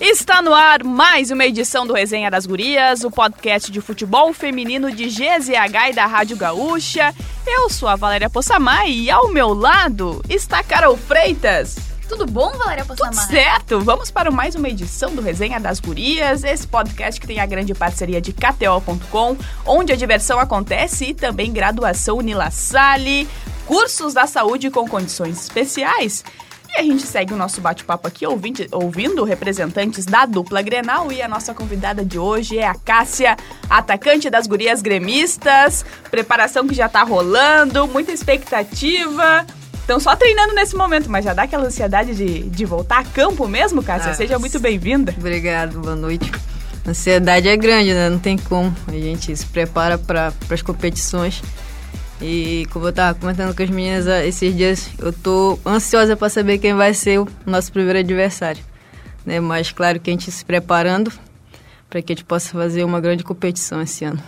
Está no ar mais uma edição do Resenha das Gurias, o podcast de futebol feminino de GZH e da Rádio Gaúcha. Eu sou a Valéria Possamay e ao meu lado está Carol Freitas. Tudo bom, Valéria Possamay? Tudo certo! Vamos para mais uma edição do Resenha das Gurias, esse podcast que tem a grande parceria de KTO.com, onde a diversão acontece e também graduação Unila Cursos da saúde com condições especiais. E a gente segue o nosso bate-papo aqui ouvindo, ouvindo representantes da dupla Grenal e a nossa convidada de hoje é a Cássia, atacante das gurias gremistas. Preparação que já tá rolando, muita expectativa. Estão só treinando nesse momento, mas já dá aquela ansiedade de, de voltar a campo mesmo, Cássia? Ah, Seja muito bem-vinda. Obrigado, boa noite. A ansiedade é grande, né? Não tem como. A gente se prepara para as competições e como eu tava comentando com as meninas ah, esses dias, eu tô ansiosa para saber quem vai ser o nosso primeiro adversário. Né? Mas claro que a gente se preparando para que a gente possa fazer uma grande competição esse ano.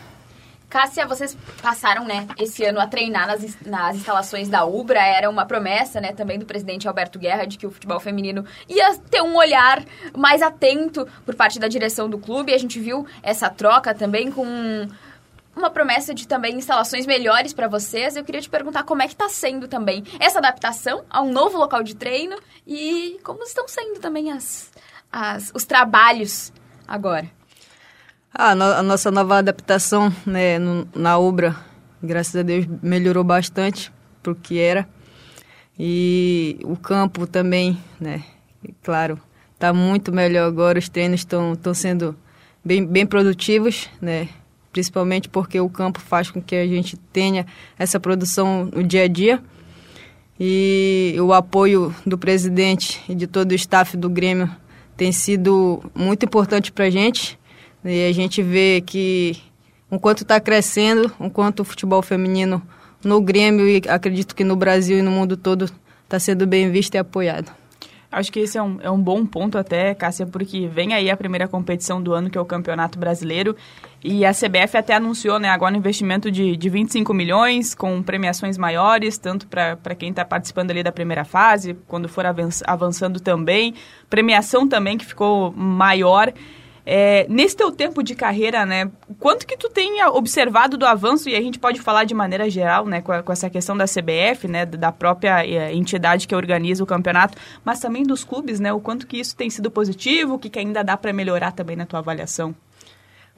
Cássia, vocês passaram, né, esse ano a treinar nas, nas instalações da Ubra. Era uma promessa, né, também do presidente Alberto Guerra de que o futebol feminino ia ter um olhar mais atento por parte da direção do clube. A gente viu essa troca também com uma promessa de também instalações melhores para vocês. Eu queria te perguntar como é que está sendo também essa adaptação a um novo local de treino e como estão sendo também as, as os trabalhos agora. Ah, a nossa nova adaptação né, na obra, graças a Deus, melhorou bastante para o que era. E o campo também, né, claro, está muito melhor agora. Os treinos estão sendo bem, bem produtivos, né? Principalmente porque o campo faz com que a gente tenha essa produção no dia a dia. E o apoio do presidente e de todo o staff do Grêmio tem sido muito importante para a gente. E a gente vê que, enquanto está crescendo, enquanto o futebol feminino no Grêmio e acredito que no Brasil e no mundo todo está sendo bem visto e apoiado. Acho que esse é um, é um bom ponto até, Cássia, porque vem aí a primeira competição do ano, que é o Campeonato Brasileiro, e a CBF até anunciou né, agora um investimento de, de 25 milhões, com premiações maiores, tanto para quem está participando ali da primeira fase, quando for avançando também, premiação também que ficou maior. É, nesse teu tempo de carreira, né, quanto que tu tenha observado do avanço, e a gente pode falar de maneira geral, né, com, a, com essa questão da CBF, né, da própria é, entidade que organiza o campeonato, mas também dos clubes, né, o quanto que isso tem sido positivo, o que, que ainda dá para melhorar também na tua avaliação?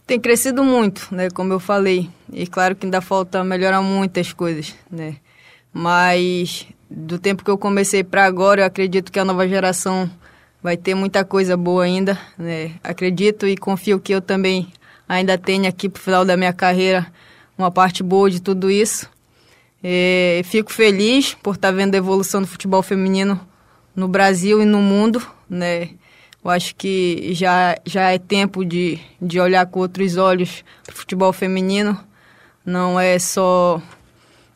Tem crescido muito, né, como eu falei, e claro que ainda falta melhorar muitas coisas, né, mas do tempo que eu comecei para agora, eu acredito que a nova geração vai ter muita coisa boa ainda. Né? Acredito e confio que eu também ainda tenho aqui para o final da minha carreira uma parte boa de tudo isso. É, fico feliz por estar tá vendo a evolução do futebol feminino no Brasil e no mundo. Né? Eu acho que já, já é tempo de, de olhar com outros olhos para o futebol feminino. Não é só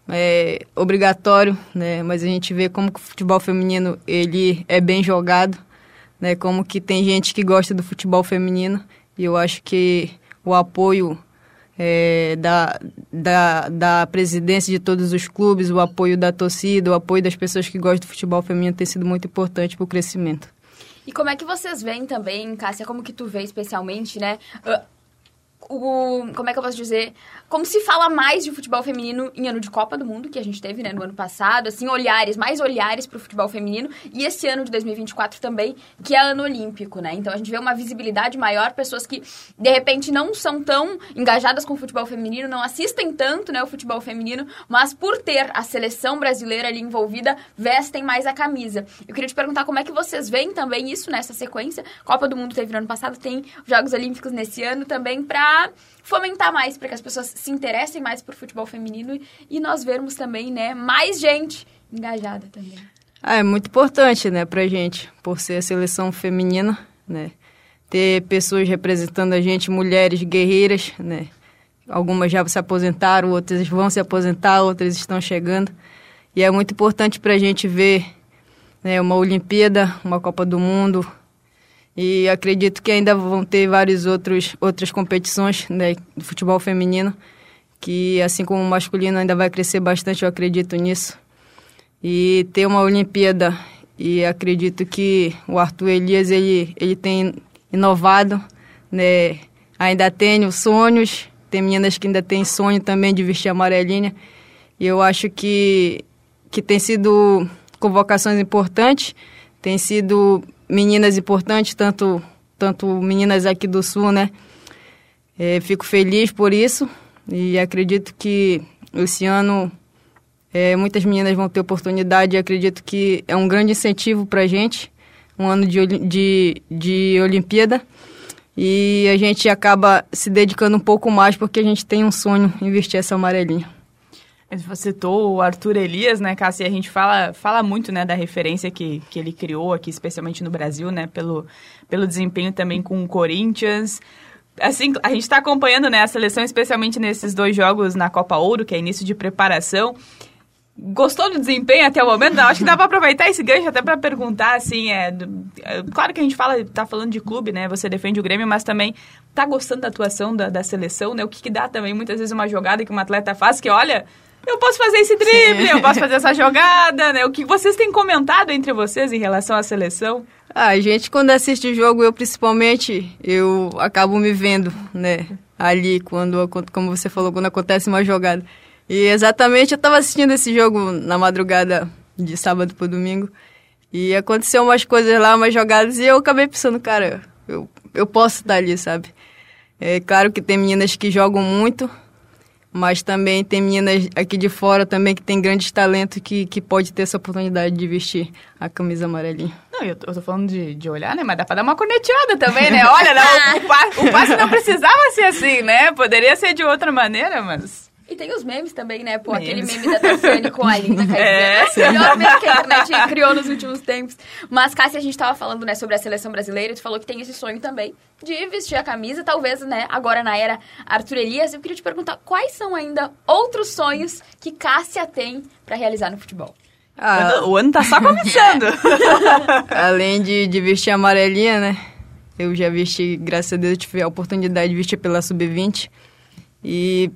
é, obrigatório, né? mas a gente vê como o futebol feminino ele é bem jogado né? Como que tem gente que gosta do futebol feminino e eu acho que o apoio é, da, da, da presidência de todos os clubes, o apoio da torcida, o apoio das pessoas que gostam do futebol feminino tem sido muito importante para o crescimento. E como é que vocês veem também, Cássia, como que tu vê especialmente, né? Uh, o, como é que eu posso dizer? Como se fala mais de futebol feminino em ano de Copa do Mundo, que a gente teve, né, no ano passado, assim, olhares, mais olhares para o futebol feminino, e esse ano de 2024 também, que é ano olímpico, né? Então a gente vê uma visibilidade maior, pessoas que de repente não são tão engajadas com o futebol feminino, não assistem tanto, né, o futebol feminino, mas por ter a seleção brasileira ali envolvida, vestem mais a camisa. Eu queria te perguntar como é que vocês veem também isso nessa sequência. Copa do Mundo teve no ano passado, tem Jogos Olímpicos nesse ano também para fomentar mais, para que as pessoas se interessem mais por futebol feminino e nós vermos também, né, mais gente engajada também. Ah, é muito importante, né, pra gente, por ser a seleção feminina, né, ter pessoas representando a gente, mulheres guerreiras, né, algumas já se aposentaram, outras vão se aposentar, outras estão chegando, e é muito importante pra gente ver, né, uma Olimpíada, uma Copa do Mundo, e acredito que ainda vão ter várias outros, outras competições né, do futebol feminino, que assim como o masculino ainda vai crescer bastante, eu acredito nisso. e ter uma Olimpíada. E acredito que o Arthur Elias ele, ele tem inovado, né? Ainda tenho sonhos, tem meninas que ainda têm sonho também de vestir amarelinha. E eu acho que, que tem sido convocações importantes, tem sido meninas importantes, tanto, tanto meninas aqui do Sul, né? É, fico feliz por isso e acredito que esse ano é, muitas meninas vão ter oportunidade e acredito que é um grande incentivo para a gente, um ano de, de, de Olimpíada. E a gente acaba se dedicando um pouco mais porque a gente tem um sonho em vestir essa amarelinha. Você citou o Arthur Elias, né, Cássia? A gente fala, fala muito, né, da referência que, que ele criou aqui, especialmente no Brasil, né, pelo, pelo desempenho também com o Corinthians. Assim, a gente está acompanhando, né, a seleção, especialmente nesses dois jogos na Copa Ouro, que é início de preparação. Gostou do desempenho até o momento? Não, acho que dá para aproveitar esse gancho até para perguntar, assim, é, é, Claro que a gente fala, tá falando de clube, né? Você defende o Grêmio, mas também tá gostando da atuação da, da seleção, né? O que, que dá também, muitas vezes, uma jogada que um atleta faz, que olha, eu posso fazer esse drible, Sim. eu posso fazer essa jogada, né? O que vocês têm comentado entre vocês em relação à seleção? Ah, a gente, quando assiste o jogo, eu principalmente, eu acabo me vendo, né? Ali, quando, como você falou, quando acontece uma jogada. E exatamente eu estava assistindo esse jogo na madrugada de sábado para domingo. E aconteceu umas coisas lá, umas jogadas, e eu acabei pensando, cara, eu, eu posso estar ali, sabe? É claro que tem meninas que jogam muito, mas também tem meninas aqui de fora também que tem grandes talentos que, que pode ter essa oportunidade de vestir a camisa amarelinha. Não, eu tô, eu tô falando de, de olhar, né? Mas dá pra dar uma corneteada também, né? Olha, não, o, o, passe, não precisava ser assim, né? Poderia ser de outra maneira, mas... E tem os memes também, né? Pô, memes. aquele meme da Tassiane com a Linda Cássia. É, é o melhor meme que a internet criou nos últimos tempos. Mas, Cássia, a gente tava falando, né, sobre a seleção brasileira. Tu falou que tem esse sonho também de vestir a camisa. Talvez, né, agora na era Arthur Elias. Eu queria te perguntar quais são ainda outros sonhos que Cássia tem para realizar no futebol? Ah, o ano tá só começando. Além de, de vestir a amarelinha, né? Eu já vesti, graças a Deus, eu tive a oportunidade de vestir pela Sub-20. E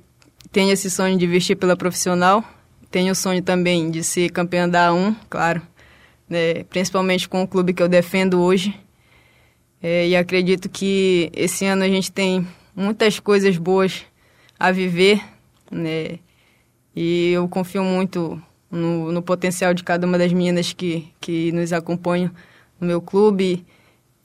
tenho esse sonho de vestir pela profissional. Tenho o sonho também de ser campeã da A1, claro. Né, principalmente com o clube que eu defendo hoje. É, e acredito que esse ano a gente tem muitas coisas boas a viver, né? E eu confio muito no, no, potencial de cada uma das meninas que, que nos acompanham no meu clube.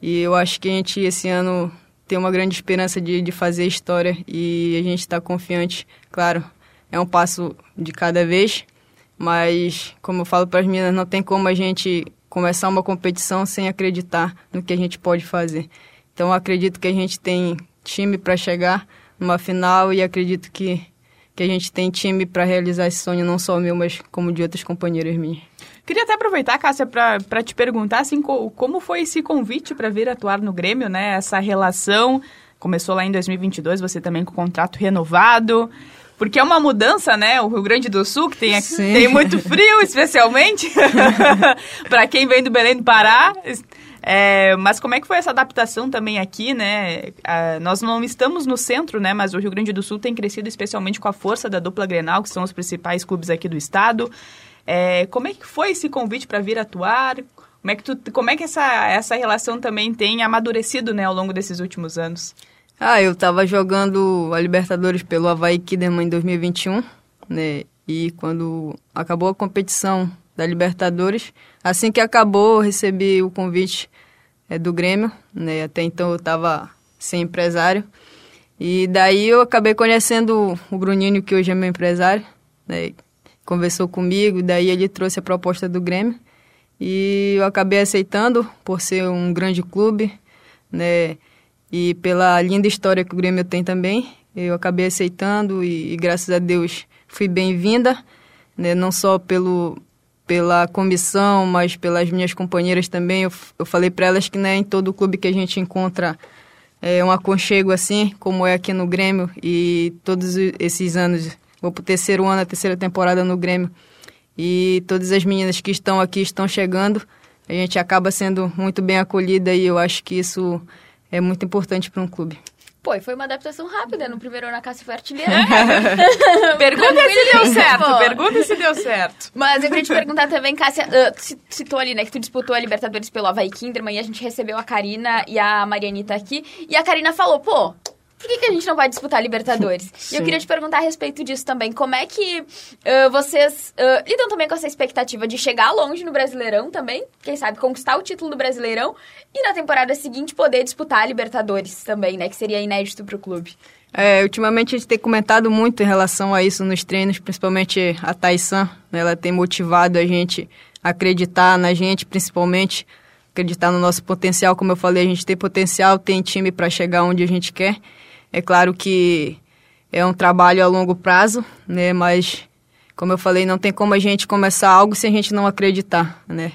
E eu acho que a gente, esse ano, tem uma grande esperança de, de fazer história e a gente está confiante. Claro, é um passo de cada vez, mas como eu falo para as meninas, não tem como a gente começar uma competição sem acreditar no que a gente pode fazer. Então acredito que a gente tem time para chegar numa final e acredito que, que a gente tem time para realizar esse sonho, não só meu, mas como de outras companheiras minhas. Queria até aproveitar, Cássia, para te perguntar assim, como foi esse convite para vir atuar no Grêmio, né? Essa relação começou lá em 2022, você também com contrato renovado. Porque é uma mudança, né? O Rio Grande do Sul, que tem, tem muito frio, especialmente, para quem vem do Belém do Pará. É, mas como é que foi essa adaptação também aqui, né? Ah, nós não estamos no centro, né? Mas o Rio Grande do Sul tem crescido especialmente com a força da dupla Grenal, que são os principais clubes aqui do estado. É, como é que foi esse convite para vir atuar? Como é que, tu, como é que essa, essa relação também tem amadurecido né, ao longo desses últimos anos? Ah, eu estava jogando a Libertadores pelo Havaí Kiderman em 2021, né? E quando acabou a competição da Libertadores, assim que acabou, eu recebi o convite é, do Grêmio, né? Até então eu estava sem empresário. E daí eu acabei conhecendo o Bruninho, que hoje é meu empresário, né? Conversou comigo, daí ele trouxe a proposta do Grêmio e eu acabei aceitando por ser um grande clube, né? E pela linda história que o Grêmio tem também, eu acabei aceitando e, e graças a Deus fui bem-vinda, né? Não só pelo pela comissão, mas pelas minhas companheiras também. Eu, eu falei para elas que né, em todo clube que a gente encontra é, um aconchego assim, como é aqui no Grêmio, e todos esses anos Vou pro terceiro ano, a terceira temporada no Grêmio. E todas as meninas que estão aqui estão chegando. A gente acaba sendo muito bem acolhida e eu acho que isso é muito importante para um clube. Pô, e foi uma adaptação rápida. No primeiro ano a Cássia foi artilheira. Pergunta se deu certo, pergunta se deu certo. Mas eu queria te perguntar também, Cássia, uh, tu citou ali, né, que tu disputou a Libertadores pelo Havaí Kinderman e a gente recebeu a Karina e a Marianita aqui. E a Karina falou, pô, por que, que, a gente não vai disputar Libertadores? E eu queria te perguntar a respeito disso também. Como é que uh, vocês uh, lidam também com essa expectativa de chegar longe no Brasileirão também? Quem sabe conquistar o título do Brasileirão e na temporada seguinte poder disputar a Libertadores também, né? Que seria inédito para o clube. É, ultimamente a gente tem comentado muito em relação a isso nos treinos, principalmente a Taisan. Né? Ela tem motivado a gente a acreditar na gente, principalmente acreditar no nosso potencial. Como eu falei, a gente tem potencial, tem time para chegar onde a gente quer. É claro que é um trabalho a longo prazo, né? Mas, como eu falei, não tem como a gente começar algo se a gente não acreditar, né?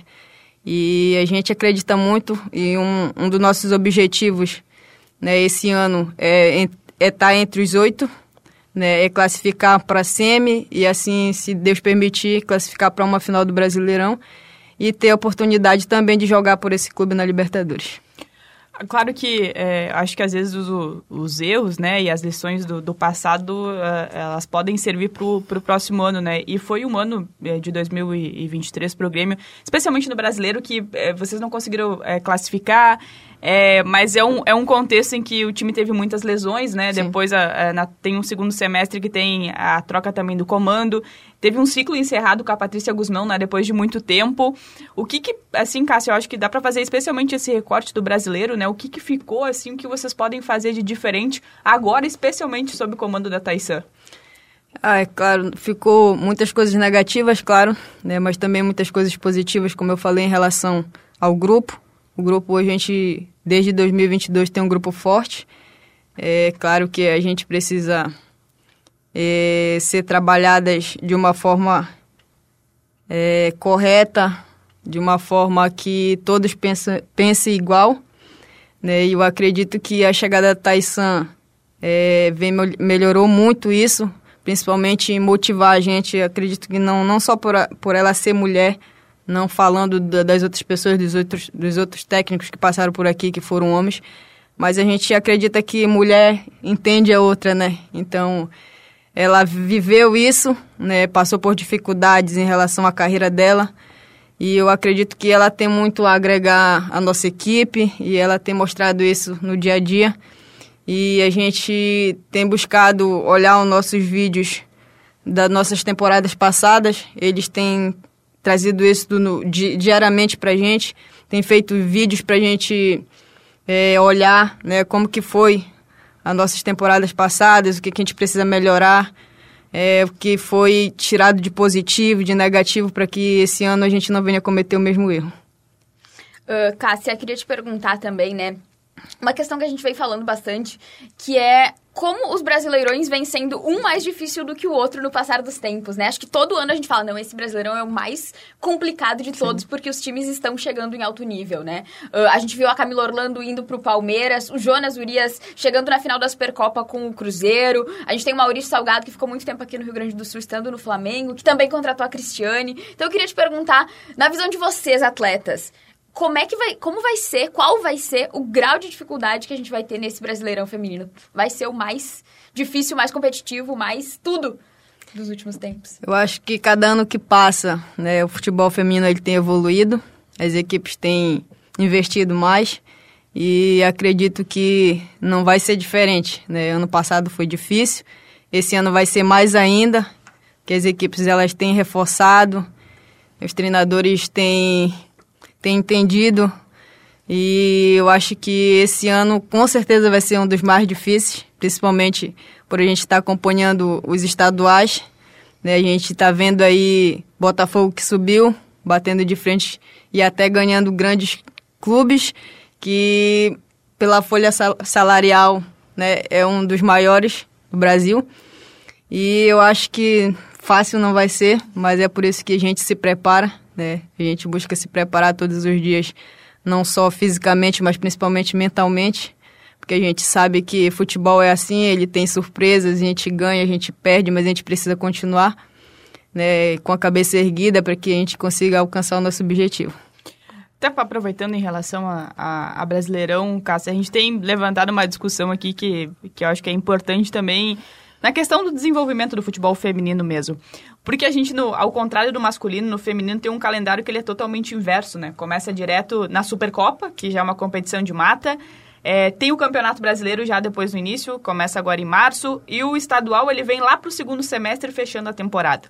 E a gente acredita muito e um, um dos nossos objetivos, né? Esse ano é estar é tá entre os oito, né? É classificar para a SEMI e assim, se Deus permitir, classificar para uma final do Brasileirão e ter a oportunidade também de jogar por esse clube na Libertadores. Claro que é, acho que às vezes os, os, erros, né, e as lições do, do passado, uh, elas podem servir para o próximo ano, né? E foi um ano é, de 2023 para o Grêmio, especialmente no brasileiro, que é, vocês não conseguiram é, classificar. É, mas é um, é um contexto em que o time teve muitas lesões, né? Sim. Depois a, a, na, tem um segundo semestre que tem a troca também do comando. Teve um ciclo encerrado com a Patrícia Guzmão, né? Depois de muito tempo. O que que, assim, Cássio, eu acho que dá para fazer especialmente esse recorte do brasileiro, né? O que que ficou, assim, o que vocês podem fazer de diferente agora, especialmente sob o comando da Taissan? Ah, é claro, ficou muitas coisas negativas, claro, né? Mas também muitas coisas positivas, como eu falei, em relação ao grupo o grupo, a gente, desde 2022, tem um grupo forte. É claro que a gente precisa é, ser trabalhadas de uma forma é, correta, de uma forma que todos pensem, pensem igual. Né? E eu acredito que a chegada da Taisan é, vem, melhorou muito isso, principalmente em motivar a gente. acredito que não, não só por, a, por ela ser mulher, não falando da, das outras pessoas, dos outros, dos outros técnicos que passaram por aqui, que foram homens, mas a gente acredita que mulher entende a outra, né? Então, ela viveu isso, né? Passou por dificuldades em relação à carreira dela, e eu acredito que ela tem muito a agregar à nossa equipe, e ela tem mostrado isso no dia a dia. E a gente tem buscado olhar os nossos vídeos das nossas temporadas passadas, eles têm trazido isso do, di, diariamente para a gente, tem feito vídeos para a gente é, olhar né, como que foi as nossas temporadas passadas, o que, que a gente precisa melhorar, é, o que foi tirado de positivo, de negativo, para que esse ano a gente não venha cometer o mesmo erro. Uh, Cássia, queria te perguntar também, né? Uma questão que a gente vem falando bastante, que é como os brasileirões vêm sendo um mais difícil do que o outro no passar dos tempos, né? Acho que todo ano a gente fala, não, esse brasileirão é o mais complicado de todos, Sim. porque os times estão chegando em alto nível, né? Uh, a gente viu a Camila Orlando indo pro Palmeiras, o Jonas Urias chegando na final da Supercopa com o Cruzeiro, a gente tem o Maurício Salgado, que ficou muito tempo aqui no Rio Grande do Sul, estando no Flamengo, que também contratou a Cristiane. Então eu queria te perguntar, na visão de vocês, atletas, como é que vai, como vai ser, qual vai ser o grau de dificuldade que a gente vai ter nesse Brasileirão feminino? Vai ser o mais difícil, mais competitivo, mais tudo dos últimos tempos? Eu acho que cada ano que passa, né, o futebol feminino ele tem evoluído, as equipes têm investido mais e acredito que não vai ser diferente, né? Ano passado foi difícil, esse ano vai ser mais ainda, que as equipes elas têm reforçado, os treinadores têm tem entendido. E eu acho que esse ano com certeza vai ser um dos mais difíceis, principalmente por a gente estar tá acompanhando os estaduais. Né? A gente está vendo aí Botafogo que subiu, batendo de frente e até ganhando grandes clubes, que pela folha salarial né, é um dos maiores do Brasil. E eu acho que fácil não vai ser, mas é por isso que a gente se prepara né? A gente busca se preparar todos os dias, não só fisicamente, mas principalmente mentalmente, porque a gente sabe que futebol é assim, ele tem surpresas, a gente ganha, a gente perde, mas a gente precisa continuar, né, com a cabeça erguida para que a gente consiga alcançar o nosso objetivo. Até aproveitando em relação a, a, a Brasileirão, Cássia, a gente tem levantado uma discussão aqui que, que eu acho que é importante também na questão do desenvolvimento do futebol feminino mesmo. Porque a gente, no, ao contrário do masculino, no feminino tem um calendário que ele é totalmente inverso, né? Começa direto na Supercopa, que já é uma competição de mata. É, tem o Campeonato Brasileiro já depois do início, começa agora em março. E o estadual, ele vem lá para o segundo semestre, fechando a temporada.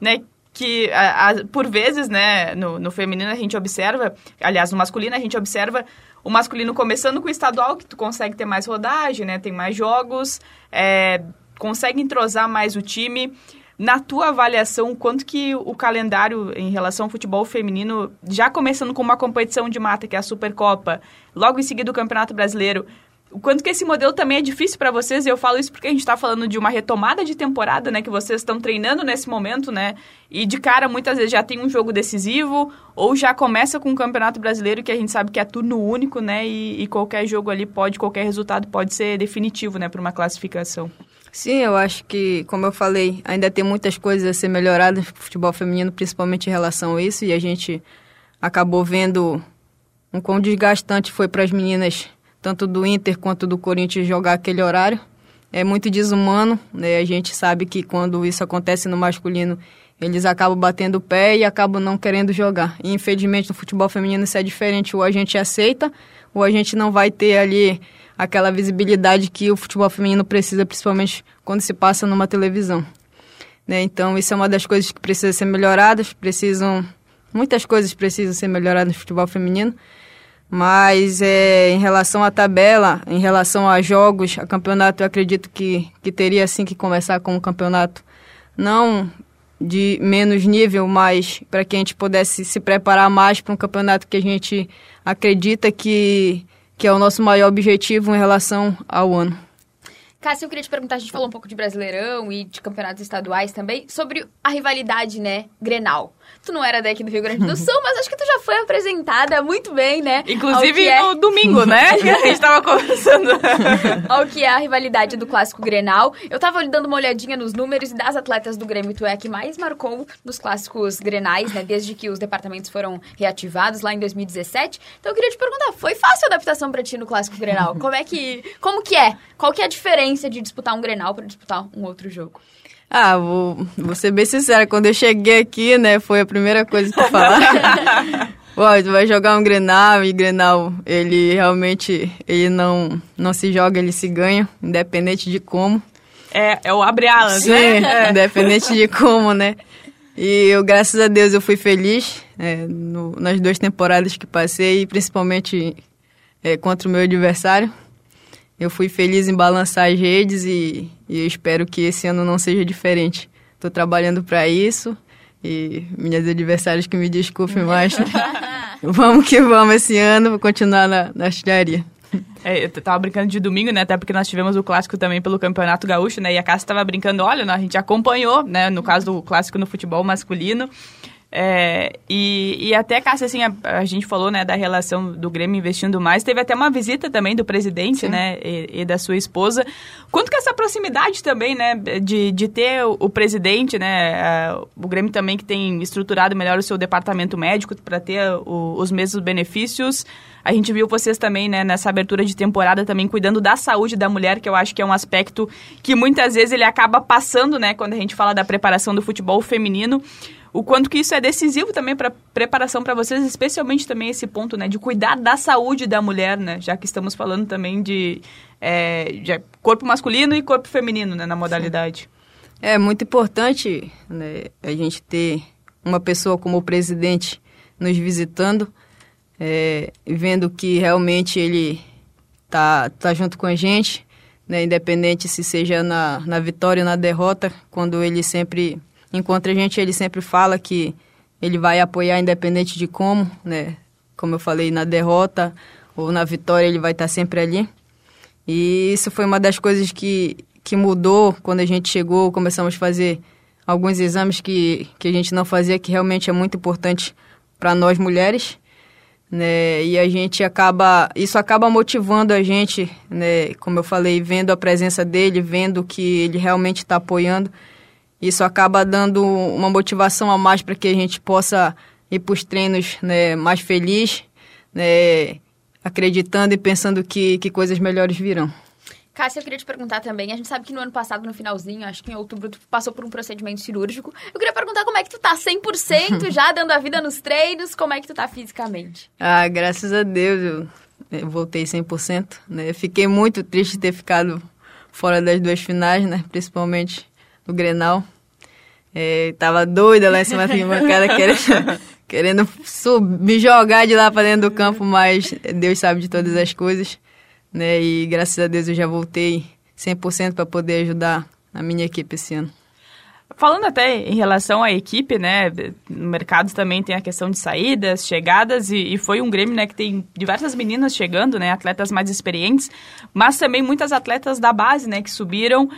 Né? que a, a, por vezes, né, no, no, feminino a gente observa, aliás, no masculino a gente observa o masculino começando com o estadual, que tu consegue ter mais rodagem, né, tem mais jogos, é, consegue entrosar mais o time. Na tua avaliação, quanto que o calendário em relação ao futebol feminino, já começando com uma competição de mata, que é a Supercopa, logo em seguida o Campeonato Brasileiro, o quanto que esse modelo também é difícil para vocês, e eu falo isso porque a gente está falando de uma retomada de temporada, né, que vocês estão treinando nesse momento, né, e de cara muitas vezes já tem um jogo decisivo, ou já começa com o Campeonato Brasileiro, que a gente sabe que é turno único, né, e, e qualquer jogo ali pode, qualquer resultado pode ser definitivo, né, para uma classificação. Sim, eu acho que, como eu falei, ainda tem muitas coisas a ser melhoradas no futebol feminino, principalmente em relação a isso, e a gente acabou vendo um quão desgastante foi para as meninas, tanto do Inter quanto do Corinthians, jogar aquele horário. É muito desumano, né? A gente sabe que quando isso acontece no masculino, eles acabam batendo o pé e acabam não querendo jogar. E, infelizmente, no futebol feminino isso é diferente. Ou a gente aceita, ou a gente não vai ter ali aquela visibilidade que o futebol feminino precisa, principalmente quando se passa numa televisão. Né? Então, isso é uma das coisas que precisa ser melhoradas, precisam... Muitas coisas precisam ser melhoradas no futebol feminino, mas é, em relação à tabela, em relação a jogos, a campeonato, eu acredito que, que teria sim que começar com um campeonato não de menos nível, mas para que a gente pudesse se preparar mais para um campeonato que a gente acredita que que é o nosso maior objetivo em relação ao ano. Cássio, eu queria te perguntar, a gente falou um pouco de Brasileirão e de campeonatos estaduais também, sobre a rivalidade, né, Grenal. Tu não era daqui do Rio Grande do Sul, mas acho que tu já foi apresentada muito bem, né? Inclusive no é... domingo, né? a gente tava conversando. ao que é a rivalidade do clássico Grenal. Eu tava dando uma olhadinha nos números e das atletas do Grêmio, tu é a que mais marcou nos clássicos Grenais, né? Desde que os departamentos foram reativados lá em 2017. Então eu queria te perguntar, foi fácil a adaptação pra ti no clássico Grenal? Como é que... Como que é? Qual que é a diferença diferença de disputar um Grenal para disputar um outro jogo? Ah, vou, vou ser bem sincera, quando eu cheguei aqui, né, foi a primeira coisa que falaram. Pô, tu vai jogar um Grenal e Grenal, ele realmente, ele não, não se joga, ele se ganha, independente de como. É, é o abre alas, Sim, né? É. independente de como, né? E eu, graças a Deus, eu fui feliz é, no, nas duas temporadas que passei, principalmente é, contra o meu adversário eu fui feliz em balançar as redes e, e eu espero que esse ano não seja diferente. Estou trabalhando para isso e minhas adversárias que me desculpem mais. vamos que vamos esse ano, vou continuar na, na artilharia. É, eu tava brincando de domingo, né? Até porque nós tivemos o clássico também pelo Campeonato Gaúcho, né? E a Cássia tava brincando, olha, a gente acompanhou, né? No caso do clássico no futebol masculino. É, e, e até, Cássia, assim, a, a, gente falou, né, da relação do Grêmio investindo mais. Teve até uma visita também do presidente, Sim. né, e, e, da sua esposa. Quanto que essa proximidade também, né, de, de ter o, o presidente, né, a, o Grêmio também que tem estruturado melhor o seu departamento médico para ter o, os mesmos benefícios. A gente viu vocês também, né, nessa abertura de temporada também cuidando da saúde da mulher, que eu acho que é um aspecto que muitas vezes ele acaba passando, né, quando a gente fala da preparação do futebol feminino o quanto que isso é decisivo também para preparação para vocês, especialmente também esse ponto, né, de cuidar da saúde da mulher, né, já que estamos falando também de, é, de corpo masculino e corpo feminino, né, na modalidade. É muito importante né, a gente ter uma pessoa como o presidente nos visitando, é, vendo que realmente ele tá, tá junto com a gente, né, independente se seja na, na vitória ou na derrota, quando ele sempre encontra a gente, ele sempre fala que ele vai apoiar independente de como, né? Como eu falei, na derrota ou na vitória ele vai estar sempre ali. E isso foi uma das coisas que, que mudou quando a gente chegou, começamos a fazer alguns exames que, que a gente não fazia, que realmente é muito importante para nós mulheres. Né? E a gente acaba, isso acaba motivando a gente, né? Como eu falei, vendo a presença dele, vendo que ele realmente está apoiando. Isso acaba dando uma motivação a mais para que a gente possa ir para os treinos né, mais feliz, né, acreditando e pensando que, que coisas melhores virão. Cássia, eu queria te perguntar também. A gente sabe que no ano passado, no finalzinho, acho que em outubro, tu passou por um procedimento cirúrgico. Eu queria perguntar como é que tu tá 100% já dando a vida nos treinos, como é que tu tá fisicamente? Ah, graças a Deus eu, voltei 100%, né? Fiquei muito triste de ter ficado fora das duas finais, né? Principalmente no Grenal. É, tava doida lá em cima da bancada querendo, querendo sub, me jogar de lá para dentro do campo, mas Deus sabe de todas as coisas né? E graças a Deus eu já voltei 100% para poder ajudar a minha equipe esse ano. Falando até em relação à equipe, né? No mercado também tem a questão de saídas, chegadas, e, e, foi um Grêmio, né, que tem diversas meninas chegando, né? Atletas mais experientes, mas também muitas atletas da base, né, que subiram.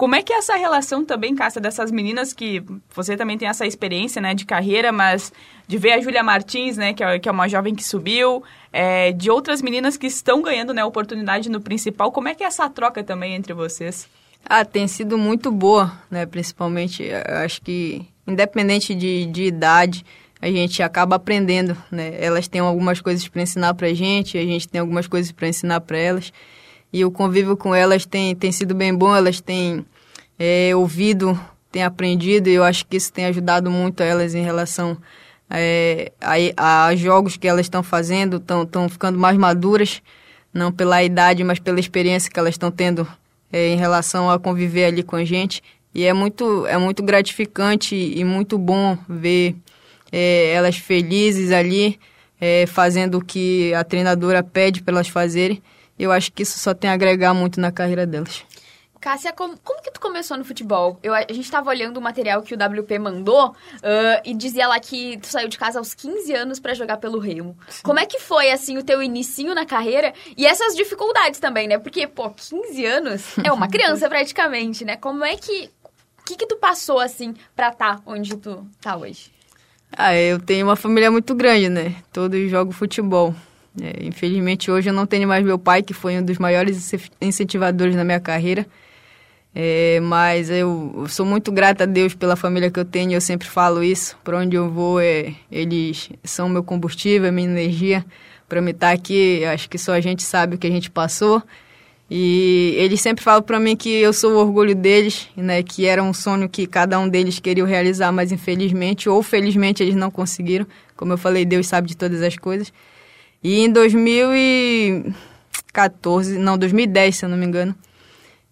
Como é que é essa relação também, Cássia, dessas meninas que você também tem essa experiência, né, de carreira, mas de ver a Júlia Martins, né, que é, que é uma jovem que subiu, é, de outras meninas que estão ganhando, né, oportunidade no principal, como é que é essa troca também entre vocês? Ah, tem sido muito boa, né, principalmente, eu acho que independente de, de idade, a gente acaba aprendendo, né, elas têm algumas coisas para ensinar para a gente, a gente tem algumas coisas para ensinar para elas, e o convívio com elas tem, tem sido bem bom, elas têm é, ouvido, têm aprendido e eu acho que isso tem ajudado muito elas em relação é, a, a, jogos que elas estão fazendo, estão ficando mais maduras, não pela idade, mas pela experiência que elas estão tendo é, em relação a conviver ali com a gente. E é muito, é muito gratificante e muito bom ver é, elas felizes ali, é, fazendo o que a treinadora pede para elas fazerem eu acho que isso só tem a agregar muito na carreira delas. Cássia, como, como que tu começou no futebol? Eu, a gente estava olhando o material que o WP mandou uh, e dizia lá que tu saiu de casa aos 15 anos para jogar pelo Remo. Sim. Como é que foi, assim, o teu inicinho na carreira e essas dificuldades também, né? Porque, pô, 15 anos é uma criança praticamente, né? Como é que... O que que tu passou, assim, pra estar tá onde tu tá hoje? Ah, eu tenho uma família muito grande, né? Todos jogam futebol. É, infelizmente hoje eu não tenho mais meu pai, que foi um dos maiores incentivadores na minha carreira. É, mas eu, sou muito grata a Deus pela família que eu tenho, eu sempre falo isso. Para onde eu vou, é, eles são meu combustível, minha energia. Para me estar aqui, acho que só a gente sabe o que a gente passou. E eles sempre falam para mim que eu sou o orgulho deles, né, que era um sonho que cada um deles queria realizar, mas infelizmente ou felizmente eles não conseguiram. Como eu falei, Deus sabe de todas as coisas. E em 2014, não, 2010, se eu não me engano,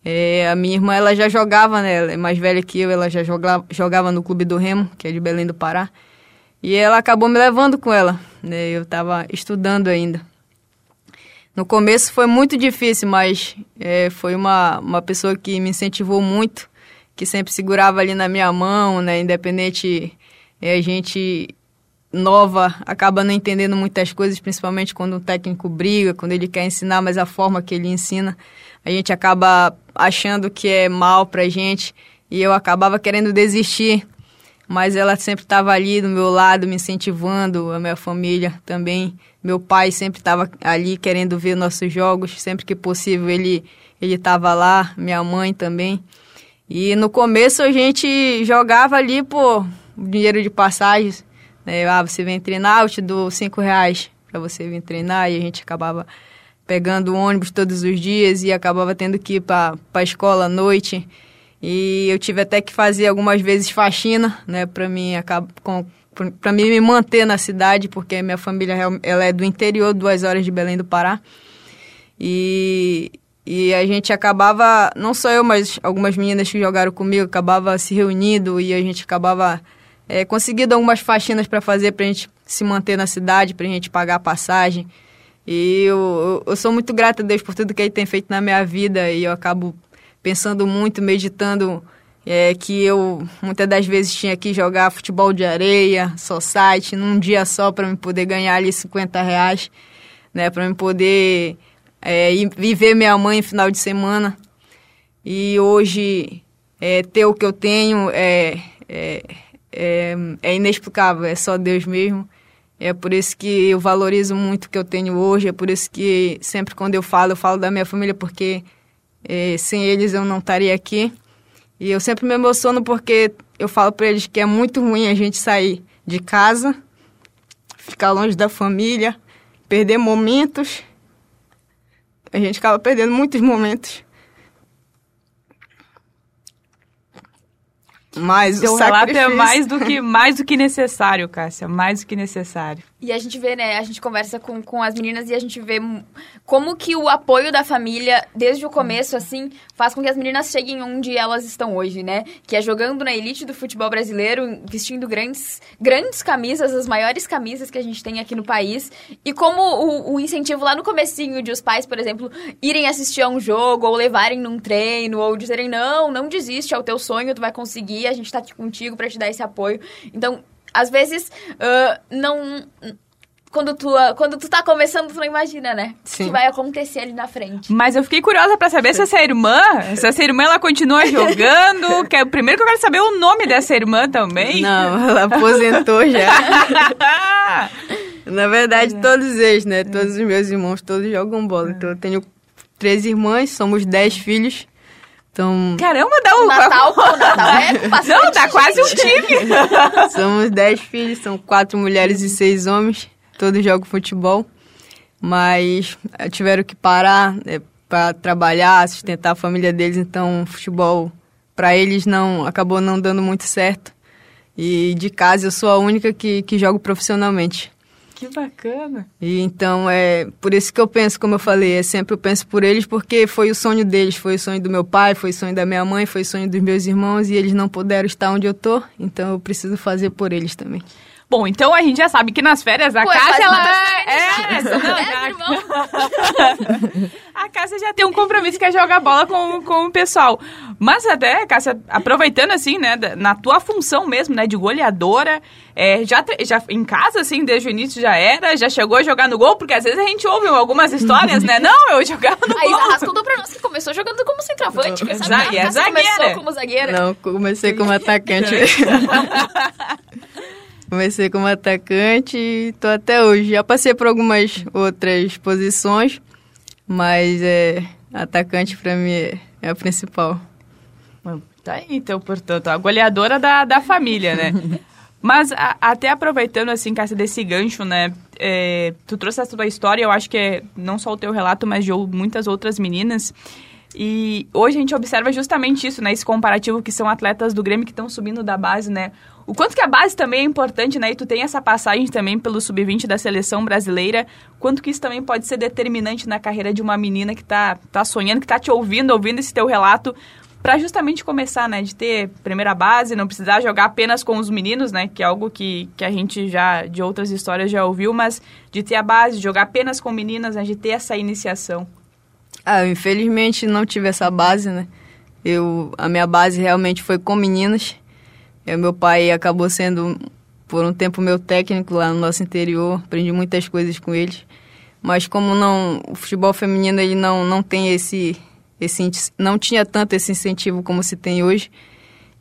é, a minha irmã ela já jogava, né? Ela é mais velha que eu, ela já jogava, jogava no Clube do Remo, que é de Belém do Pará. E ela acabou me levando com ela, né? Eu estava estudando ainda. No começo foi muito difícil, mas é, foi uma, uma pessoa que me incentivou muito, que sempre segurava ali na minha mão, né? Independente, é, a gente nova acaba não entendendo muitas coisas, principalmente quando um técnico briga, quando ele quer ensinar, mas a forma que ele ensina, a gente acaba achando que é mal pra gente e eu acabava querendo desistir. Mas ela sempre estava ali do meu lado, me incentivando, a minha família também. Meu pai sempre estava ali querendo ver nossos jogos, sempre que possível ele ele estava lá, minha mãe também. E no começo a gente jogava ali por dinheiro de passagens, né? Ah, você vem treinar, eu te dou cinco reais para você vir treinar. E a gente acabava pegando ônibus todos os dias e acabava tendo que ir para a escola à noite. E eu tive até que fazer algumas vezes faxina, né, para mim para mim me manter na cidade, porque minha família ela é do interior, duas horas de Belém do Pará. E, e a gente acabava, não só eu, mas algumas meninas que jogaram comigo, acabava se reunindo e a gente acabava é, conseguido algumas faxinas para fazer para a gente se manter na cidade, para a gente pagar a passagem. E eu, eu, sou muito grata a Deus por tudo que Ele tem feito na minha vida e eu acabo pensando muito, meditando é, que eu muitas das vezes tinha que jogar futebol de areia, só site, num dia só para me poder ganhar ali 50 reais, né, para me poder é, minha mãe no final de semana. E hoje é, ter o que eu tenho é, é é, inexplicável, é só Deus mesmo. É por isso que eu valorizo muito o que eu tenho hoje, é por isso que sempre quando eu falo, eu falo da minha família, porque é, sem eles eu não estaria aqui. E eu sempre me emociono porque eu falo para eles que é muito ruim a gente sair de casa, ficar longe da família, perder momentos. A gente acaba perdendo muitos momentos. Mas Seu o relato sacrifício... é mais do que mais do que necessário, Cássia, mais do que necessário. E a gente vê, né, a gente conversa com, com as meninas e a gente vê como que o apoio da família, desde o começo, assim, faz com que as meninas cheguem onde elas estão hoje, né? Que é jogando na elite do futebol brasileiro, vestindo grandes, grandes camisas, as maiores camisas que a gente tem aqui no país. E como o, o incentivo lá no comecinho de os pais, por exemplo, irem assistir a um jogo, ou levarem num treino, ou dizerem, não, não desiste, é o teu sonho, tu vai conseguir, a gente tá aqui contigo para te dar esse apoio. Então, às vezes, uh, não. Quando tu, quando tu tá começando, tu não imagina, né? Sim. O que vai acontecer ali na frente. Mas eu fiquei curiosa pra saber se essa irmã, se essa irmã ela continua jogando. Que é, primeiro que eu quero saber o nome dessa irmã também. Não, ela aposentou já. Na verdade, todos eles, né? Todos os meus irmãos, todos jogam bola. Então eu tenho três irmãs, somos dez filhos. Então, Caramba, dá O um. Natal, o Natal é bastante Não, dá quase um time. somos dez filhos, são quatro mulheres e seis homens. Todos jogam futebol. Mas eh, tiveram que parar né, para trabalhar, sustentar a família deles. Então, futebol, para eles, não acabou não dando muito certo. E de casa, eu sou a única que, que jogo profissionalmente. Que bacana. E então é por isso que eu penso, como eu falei, é sempre eu penso por eles porque foi o sonho deles, foi o sonho do meu pai, foi o sonho da minha mãe, foi o sonho dos meus irmãos e eles não puderam estar onde eu tô, então eu preciso fazer por eles também. Bom, então a gente já sabe que nas férias a Pô, é Cássia, ela... uma É, não, Dez já- irmãos. A Cássia já tem um compromisso que é jogar bola com, com o pessoal. Mas até, Cássia, aproveitando assim, né, na tua função mesmo, né, de goleadora, é, já, já em casa, assim, desde o início já era, já chegou a jogar no gol, porque às vezes a gente ouve algumas histórias, né, não, eu jogava no A Isa Arras gol. contou pra nós que começou jogando como centroavante. Quem sabe Zague- a é Cássia zagueira. começou como zagueira. Não, comecei como atacante. comecei como atacante e tô até hoje. Já passei por algumas outras posições, mas é atacante para mim é, é a principal. Tá aí, então, portanto, a goleadora da, da família, né? Mas a- até aproveitando, assim, Cássia, desse gancho, né? é, tu trouxe essa tua história, eu acho que é não só o teu relato, mas de muitas outras meninas. E hoje a gente observa justamente isso, né? Esse comparativo que são atletas do Grêmio que estão subindo da base, né? O quanto que a base também é importante, né? E tu tem essa passagem também pelo sub-20 da seleção brasileira. Quanto que isso também pode ser determinante na carreira de uma menina que tá, tá sonhando, que tá te ouvindo, ouvindo esse teu relato, para justamente começar, né? De ter primeira base, não precisar jogar apenas com os meninos, né? Que é algo que, que a gente já, de outras histórias, já ouviu, mas de ter a base, jogar apenas com meninas, né? De ter essa iniciação. Ah, infelizmente não tive essa base, né? Eu, a minha base realmente foi com meninas. E meu pai acabou sendo, por um tempo, meu técnico lá no nosso interior. Aprendi muitas coisas com eles. Mas como não, o futebol feminino ele não, não tem esse, esse, não tinha tanto esse incentivo como se tem hoje.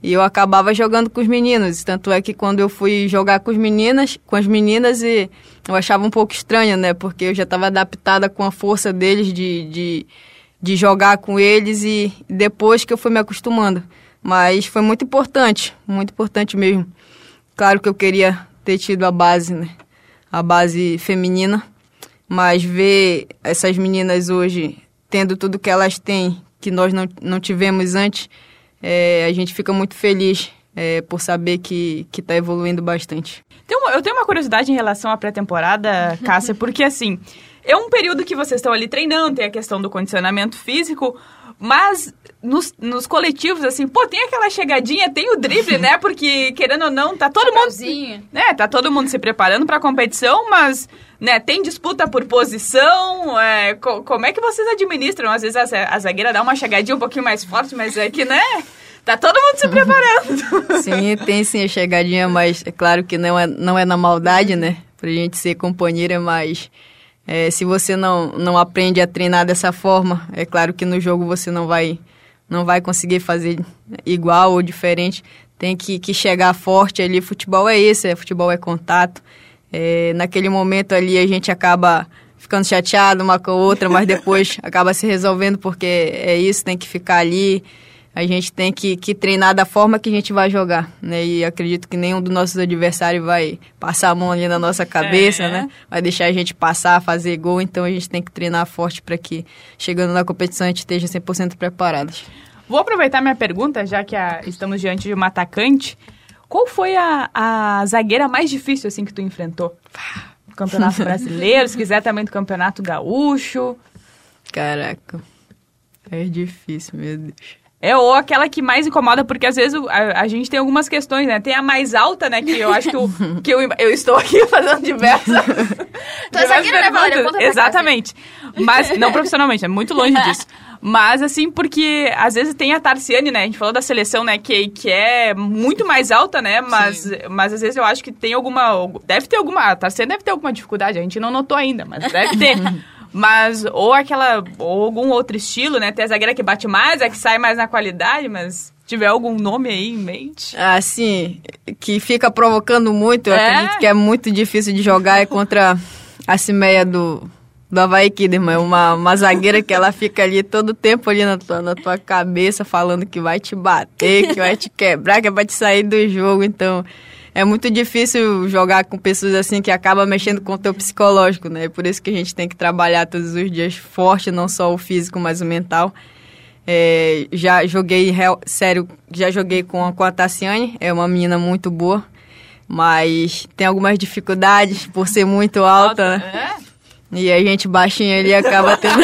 E eu acabava jogando com os meninos. Tanto é que quando eu fui jogar com as meninas, com as meninas, e eu achava um pouco estranho, né? Porque eu já estava adaptada com a força deles de, de, de jogar com eles e depois que eu fui me acostumando. Mas foi muito importante, muito importante mesmo. Claro que eu queria ter tido a base, né? A base feminina. Mas ver essas meninas hoje tendo tudo que elas têm, que nós não, não tivemos antes, é, a gente fica muito feliz é, por saber que está evoluindo bastante. Eu tenho uma curiosidade em relação à pré-temporada, Cássia, porque assim, é um período que vocês estão ali treinando, tem a questão do condicionamento físico, mas nos, nos coletivos, assim, pô, tem aquela chegadinha, tem o drible, né? Porque, querendo ou não, tá todo mundo. Chapeuzinho. né, tá todo mundo se preparando pra competição, mas, né, tem disputa por posição, é, co- como é que vocês administram? Às vezes a, a zagueira dá uma chegadinha um pouquinho mais forte, mas é que, né, tá todo mundo se preparando. Sim, tem sim a chegadinha, mas é claro que não é, não é na maldade, né? Pra gente ser companheira, mas é, se você não, não aprende a treinar dessa forma, é claro que no jogo você não vai, não vai conseguir fazer igual ou diferente. Tem que, que chegar forte ali. Futebol é isso, é, futebol é contato. É, naquele momento ali a gente acaba ficando chateado uma com a outra, mas depois acaba se resolvendo porque é isso, tem que ficar ali. A gente tem que, que treinar da forma que a gente vai jogar, né? E acredito que nenhum dos nossos adversários vai passar a mão ali na nossa cabeça, é. né? Vai deixar a gente passar, fazer gol, então a gente tem que treinar forte para que chegando na competição a gente esteja 100% preparados. Vou aproveitar minha pergunta, já que a, estamos diante de uma atacante. Qual foi a, a zagueira mais difícil assim que tu enfrentou? Campeonato Brasileiro, se quiser também do Campeonato Gaúcho. Caraca. É difícil, meu Deus. É, ou aquela que mais incomoda, porque às vezes a, a, gente tem algumas questões, né? Tem a mais alta, né? Que eu acho que, eu, que eu, eu estou aqui fazendo diversas. tu é zagueira, né, Valéria? Exatamente. Mas, não profissionalmente, é muito longe disso. Mas, assim, porque às vezes tem a Tarciane, né? A gente falou da seleção, né? Que, que é muito mais alta, né? Mas, mas às vezes eu acho que tem alguma. Deve ter alguma. A Tarciane deve ter alguma dificuldade. A gente não notou ainda, mas deve ter. Mas, ou aquela, ou algum outro estilo, né? Tem a zagueira que bate mais, a que sai mais na qualidade, mas tiver algum nome aí em mente? Ah, sim, que fica provocando muito, eu é? acredito que é muito difícil de jogar é contra a Cimeia do, do Havaí Kidderman, uma, uma zagueira que ela fica ali todo o tempo ali na tua, na tua cabeça falando que vai te bater, que vai te quebrar, que é pra te sair do jogo, então é muito difícil jogar com pessoas assim que acaba mexendo com o teu psicológico, né? Por isso que a gente tem que trabalhar todos os dias forte, não só o físico, mas o mental. É, já joguei, sério, já joguei com, com a Tassiane, é uma menina muito boa, mas tem algumas dificuldades por ser muito alta, né? É? E a gente baixinha ali acaba tendo,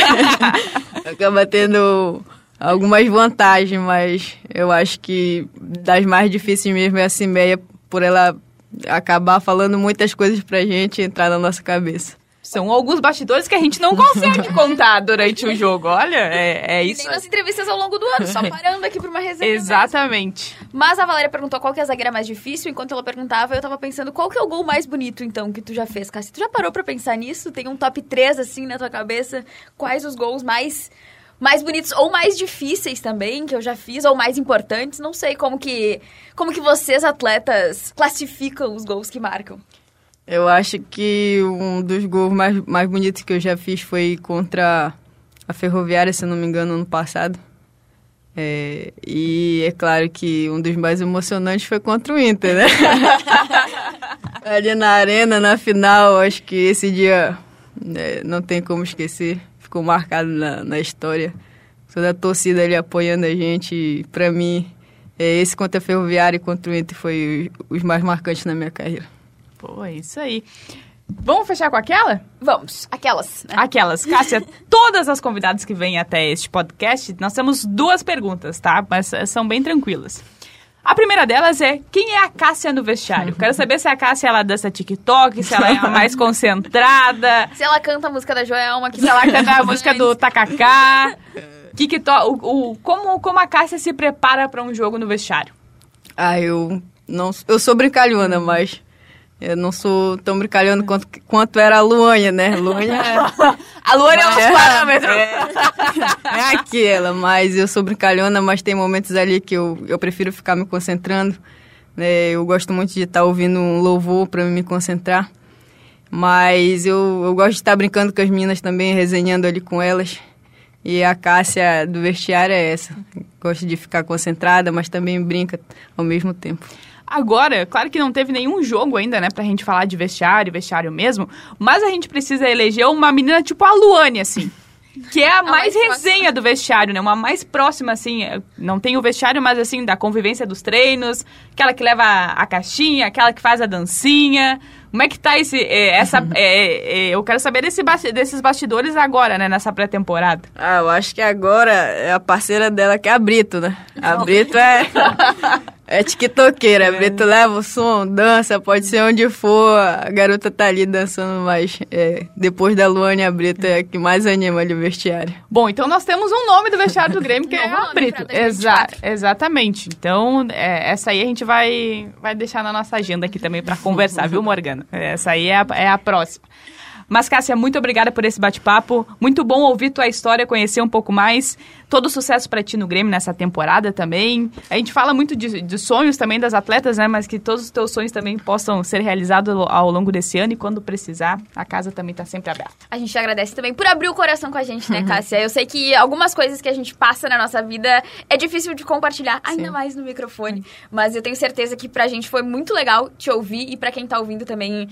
acaba tendo algumas vantagens, mas eu acho que das mais difíceis mesmo é a Cimeia por ela acabar falando muitas coisas pra gente entrar na nossa cabeça. São alguns bastidores que a gente não consegue contar durante o jogo. Olha, é, é isso. E nem nas entrevistas ao longo do ano, só parando aqui pra uma resenha. Exatamente. Mesmo. Mas a Valéria perguntou qual que é a zagueira mais difícil. Enquanto ela perguntava, eu tava pensando qual que é o gol mais bonito, então, que tu já fez, Cassi. Tu já parou pra pensar nisso? Tem um top 3, assim, na tua cabeça? Quais os gols mais mais bonitos ou mais difíceis também que eu já fiz ou mais importantes, não sei como que como que vocês atletas classificam os gols que marcam. Eu acho que um dos gols mais, mais bonitos que eu já fiz foi contra a Ferroviária, se não me engano, ano passado. É, e é claro que um dos mais emocionantes foi contra o Inter, né? Ali na arena, na final, acho que esse dia é, não tem como esquecer ficou marcado na, na história. Toda a torcida ali apoiando a gente. Para mim, é, esse contra a Ferroviária e contra o Inter foi os mais marcantes na minha carreira. Pô, é isso aí. Vamos fechar com aquela? Vamos, aquelas. Né? Aquelas. Cássia, todas as convidadas que vêm até este podcast, nós temos duas perguntas, tá? Mas eh, são bem tranquilas. A primeira delas é quem é a Cássia no vestiário? Quero saber se a Cássia ela dança TikTok, se ela é a mais concentrada. Se ela canta a música da Joelma, que se ela canta a música do Takaká. Que que to, o, o, como, como a Cássia se prepara para um jogo no vestiário? Ah, eu não eu sou brincalhona, mas eu não sou tão brincalhona quanto, quanto era a Luânia, né? Luânia é... a Luânia é uns parâmetros. É, é aquela, mas eu sou brincalhona, mas tem momentos ali que eu, eu prefiro ficar me concentrando. Né? Eu gosto muito de estar ouvindo um louvor para me concentrar. Mas eu, eu gosto de estar brincando com as meninas também, resenhando ali com elas. E a Cássia do vestiário é essa. Gosto de ficar concentrada, mas também brinca ao mesmo tempo. Agora, claro que não teve nenhum jogo ainda, né, pra gente falar de vestiário, vestiário mesmo, mas a gente precisa eleger uma menina tipo a Luane, assim. Que é a, a mais, mais resenha do vestiário, né? Uma mais próxima, assim. É, não tem o vestiário, mas assim, da convivência dos treinos. Aquela que leva a caixinha, aquela que faz a dancinha. Como é que tá esse, é, essa... É, é, eu quero saber desse, desses bastidores agora, né? Nessa pré-temporada. Ah, eu acho que agora é a parceira dela que é a Brito, né? A Brito é... É tiktokeira, é. Brito leva o som, dança, pode ser onde for, a garota tá ali dançando, mas é, depois da Luane, a Brito é a que mais anima ali o vestiário. Bom, então nós temos um nome do vestiário do Grêmio, que é a Brito. Exa exatamente. Então, é, essa aí a gente vai, vai deixar na nossa agenda aqui também para conversar, viu, Morgana? Essa aí é a, é a próxima. Mas, Cássia, muito obrigada por esse bate-papo. Muito bom ouvir tua história, conhecer um pouco mais. Todo sucesso para ti no Grêmio nessa temporada também. A gente fala muito de, de, sonhos também das atletas, né? Mas que todos os teus sonhos também possam ser realizados ao longo desse ano e quando precisar, a casa também está sempre aberta. A gente agradece também por abrir o coração com a gente, né, Cássia? Eu sei que algumas coisas que a gente passa na nossa vida é difícil de compartilhar, ainda Sim. mais no microfone. Mas eu tenho certeza que pra gente foi muito legal te ouvir e para quem tá ouvindo também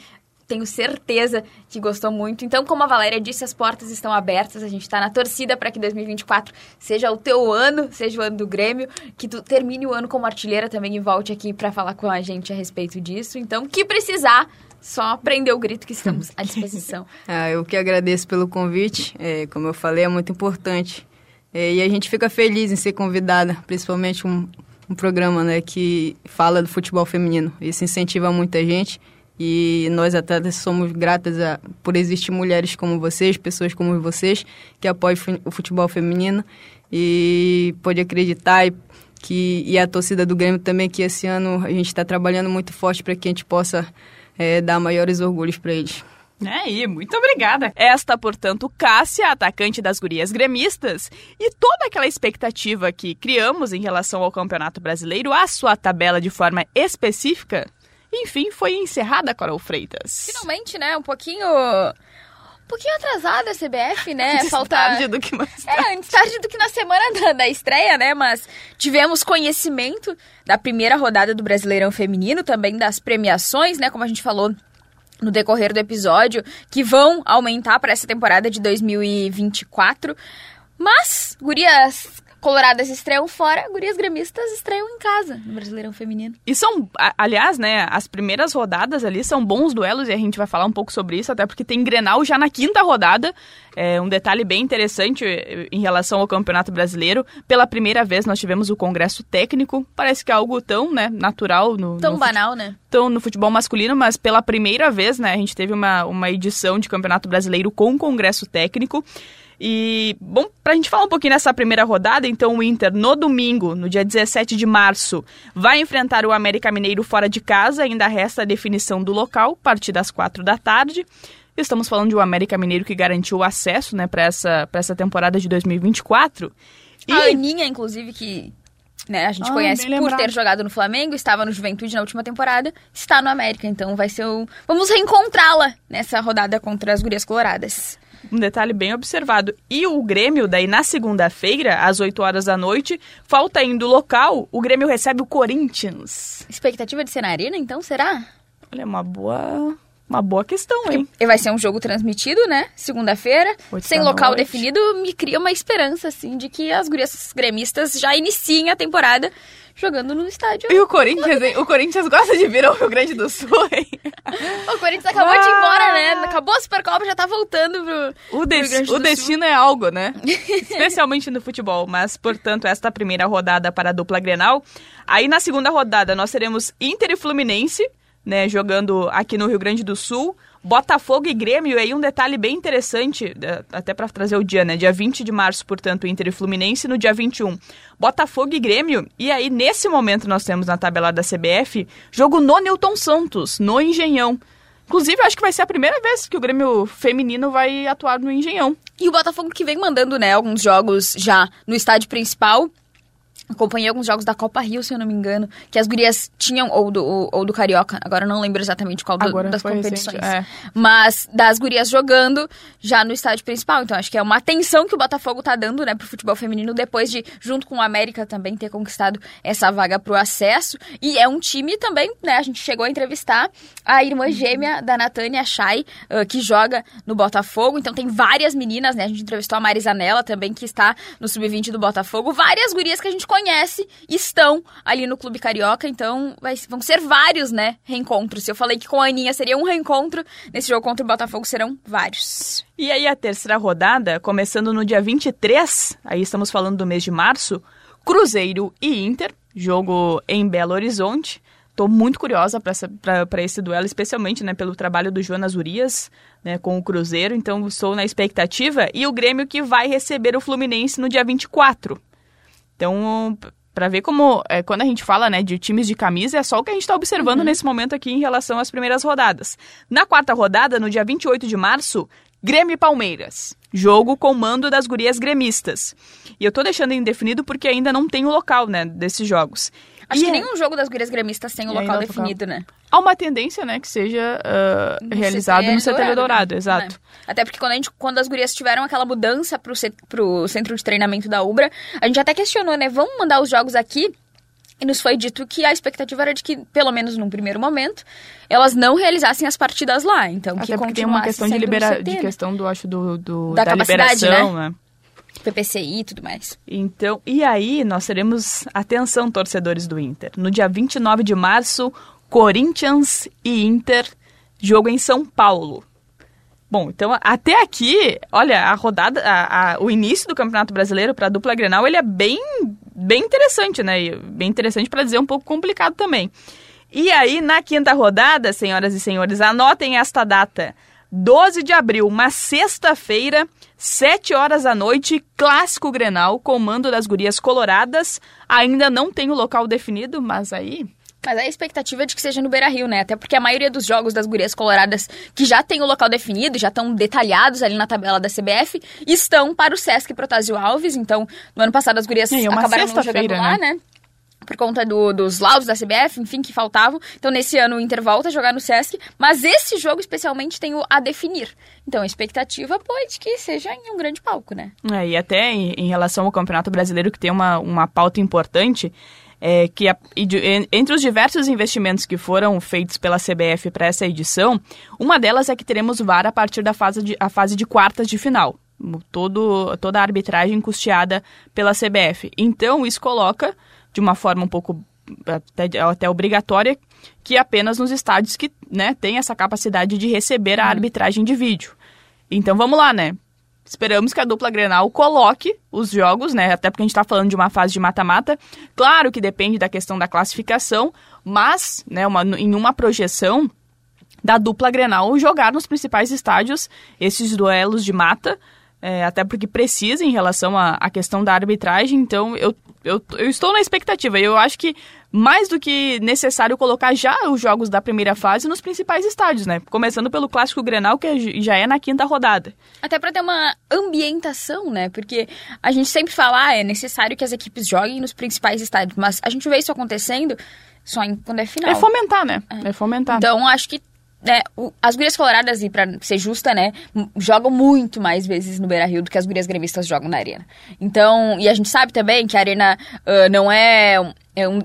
tenho certeza que gostou muito. Então, como a Valéria disse, as portas estão abertas. A gente está na torcida para que 2024 seja o teu ano, seja o ano do Grêmio, que tu termine o ano como artilheira também e volte aqui para falar com a gente a respeito disso. Então, que precisar, só prender o grito que estamos à disposição. ah, eu que agradeço pelo convite. É, como eu falei, é muito importante. É, e a gente fica feliz em ser convidada, principalmente um, um programa né, que fala do futebol feminino. Isso incentiva muita gente. E nós atletas somos gratas a, por existir mulheres como vocês, pessoas como vocês, que apoiam o futebol feminino. E pode acreditar e, que, e a torcida do Grêmio também, que esse ano a gente está trabalhando muito forte para que a gente possa é, dar maiores orgulhos para eles. É, e muito obrigada. Esta, portanto, Cássia, atacante das gurias gremistas, e toda aquela expectativa que criamos em relação ao Campeonato Brasileiro, a sua tabela de forma específica, enfim, foi encerrada, Carol Freitas. Finalmente, né? Um pouquinho um pouquinho atrasada a CBF, né? Antes Falta... tarde do que mais tarde. É, antes tarde do que na semana da, da, estreia, né? Mas tivemos conhecimento da primeira rodada do Brasileirão Feminino, também das premiações, né? Como a gente falou no decorrer do episódio, que vão aumentar para essa temporada de 2024. Mas, gurias, Coloradas estreiam fora, gurias gremistas estreiam em casa, no Brasileirão Feminino. E são, aliás, né, as primeiras rodadas ali são bons duelos e a gente vai falar um pouco sobre isso, até porque tem Grenal já na quinta rodada. É um detalhe bem interessante eh, em relação ao Campeonato Brasileiro. Pela primeira vez nós tivemos o Congresso Técnico, parece que é algo tão, né, natural no... Tão no banal, né? Tão no futebol masculino, mas pela primeira vez, né, a gente teve uma, uma edição de Campeonato Brasileiro com Congresso Técnico. E, bom, pra gente falar um pouquinho nessa primeira rodada, então o Inter, no domingo, no dia 17 de março, vai enfrentar o América Mineiro fora de casa, ainda resta a definição do local, a partir das quatro da tarde. Estamos falando de um América Mineiro que garantiu o acesso, né, para essa, pra essa temporada de 2024. E... A Aninha, inclusive, que né, a gente ah, conhece por ter jogado no Flamengo, estava no Juventude na última temporada, está no América, então vai ser o... Vamos reencontrá-la nessa rodada contra as Gurias Coloradas. Um detalhe bem observado. E o Grêmio, daí na segunda-feira, às 8 horas da noite, falta indo local, o Grêmio recebe o Corinthians. Expectativa de ser na arena, então, será? Olha, uma boa. Uma boa questão, hein? E vai ser um jogo transmitido, né? Segunda-feira. Sem local noite. definido, me cria uma esperança, assim, de que as gurias gremistas já iniciem a temporada jogando no estádio. E o Corinthians, hein? O Corinthians gosta de vir ao Rio Grande do Sul, hein? o Corinthians acabou ah. de ir embora, né? Acabou a Supercopa, já tá voltando pro, o, des Rio o destino é algo, né? Especialmente no futebol. Mas, portanto, esta primeira rodada para a dupla Grenal. Aí, na segunda rodada, nós teremos Inter e Fluminense, né? Jogando aqui no Rio Grande do Sul. Botafogo e Grêmio, aí um detalhe bem interessante, até para trazer o dia, né? Dia 20 de março, portanto, Inter e Fluminense, no dia 21, Botafogo e Grêmio. E aí, nesse momento, nós temos na tabela da CBF jogo no Newton Santos, no Engenhão. Inclusive, acho que vai ser a primeira vez que o Grêmio feminino vai atuar no Engenhão. E o Botafogo que vem mandando, né, alguns jogos já no estádio principal acompanhei alguns jogos da Copa Rio, se eu não me engano, que as gurias tinham, ou do, ou, ou do Carioca, agora não lembro exatamente qual do, das competições. Recente, é. Mas das gurias jogando já no estádio principal. Então acho que é uma atenção que o Botafogo tá dando, né, pro futebol feminino, depois de, junto com o América também, ter conquistado essa vaga pro acesso. E é um time também, né, a gente chegou a entrevistar a irmã uhum. gêmea da Natânia Chay, uh, que joga no Botafogo. Então tem várias meninas, né, a gente entrevistou a Marisanella também, que está no sub-20 do Botafogo. Várias gurias que a gente conhece estão ali no Clube Carioca, então vai, vão ser vários, né, reencontros. Se eu falei que com a Aninha seria um reencontro, nesse jogo contra o Botafogo serão vários. E aí a terceira rodada, começando no dia 23, aí estamos falando do mês de março, Cruzeiro e Inter, jogo em Belo Horizonte. Estou muito curiosa para esse duelo, especialmente né, pelo trabalho do Jonas Urias né, com o Cruzeiro. Então, estou na expectativa. E o Grêmio que vai receber o Fluminense no dia 24. Então, Para ver como, é, quando a gente fala né, de times de camisa, é só o que a gente está observando uhum. nesse momento aqui em relação às primeiras rodadas. Na quarta rodada, no dia 28 de março, Grêmio e Palmeiras. Jogo com mando das gurias gremistas. E eu tô deixando indefinido porque ainda não tem o local, né, desses jogos. Acho e que é... nenhum jogo das gurias gremistas tem o local definido, né? Há uma tendência, né, que seja uh, no realizado CT no CT Dourado, Dourado né? exato. É. Até porque quando, a gente, quando as gurias tiveram aquela mudança pro, pro centro de treinamento da Ubra, a gente até questionou, né, vamos mandar os jogos aqui? E nos foi dito que a expectativa era de que, pelo menos num primeiro momento, elas não realizassem as partidas lá. Então, Até que porque tem uma questão de, libera CT, de né? questão do, acho, do, do da, da liberação, né? né? PPCI e tudo mais. Então, e aí nós teremos, atenção torcedores do Inter, no dia 29 de março, Corinthians e Inter, jogo em São Paulo. Bom, então até aqui, olha, a rodada, a, a, o início do Campeonato Brasileiro para a dupla Grenal, ele é bem, bem interessante, né? Bem interessante para dizer um pouco complicado também. E aí, na quinta rodada, senhoras e senhores, anotem esta data. 12 de abril, uma sexta-feira, 7 horas da noite, clássico Grenal, comando das gurias coloradas. Ainda não tem o local definido, mas aí mas a expectativa é de que seja no Beira Rio, né? Até porque a maioria dos jogos das gurias coloradas que já tem o local definido, já estão detalhados ali na tabela da CBF, estão para o Sesc Protásio Alves. Então, no ano passado as gurias é, acabaram não jogando lá, né? né? Por conta do, dos laudos da CBF, enfim, que faltavam. Então, nesse ano, o Inter volta a jogar no Sesc, mas esse jogo, especialmente, tem o a definir. Então, a expectativa, pode que seja em um grande palco, né? É, e até em, em relação ao Campeonato Brasileiro, que tem uma, uma pauta importante, é, que a, entre os diversos investimentos que foram feitos pela CBF para essa edição, uma delas é que teremos VAR a partir da fase de, a fase de quartas de final. Todo, toda a arbitragem custeada pela CBF. Então, isso coloca, de uma forma um pouco até, até obrigatória, que apenas nos estádios que né, têm essa capacidade de receber a uhum. arbitragem de vídeo. Então, vamos lá, né? Esperamos que a dupla Grenal coloque os jogos, né? Até porque a gente está falando de uma fase de mata-mata. Claro que depende da questão da classificação, mas, né, uma, em uma projeção da dupla Grenal jogar nos principais estádios esses duelos de mata, é, até porque precisa em relação à, à questão da arbitragem. Então, eu, eu, eu estou na expectativa. Eu acho que mais do que necessário colocar já os jogos da primeira fase nos principais estádios, né? Começando pelo clássico Grenal, que já é na quinta rodada. Até para ter uma ambientação, né? Porque a gente sempre fala, ah, é necessário que as equipes joguem nos principais estádios, mas a gente vê isso acontecendo só em, quando é final. É fomentar, né? É, é fomentar. Então, acho que né, as gurias coloradas, e pra ser justa, né, jogam muito mais vezes no Beira Rio do que as gurias gremistas jogam na arena. Então, e a gente sabe também que a arena uh, não é, é um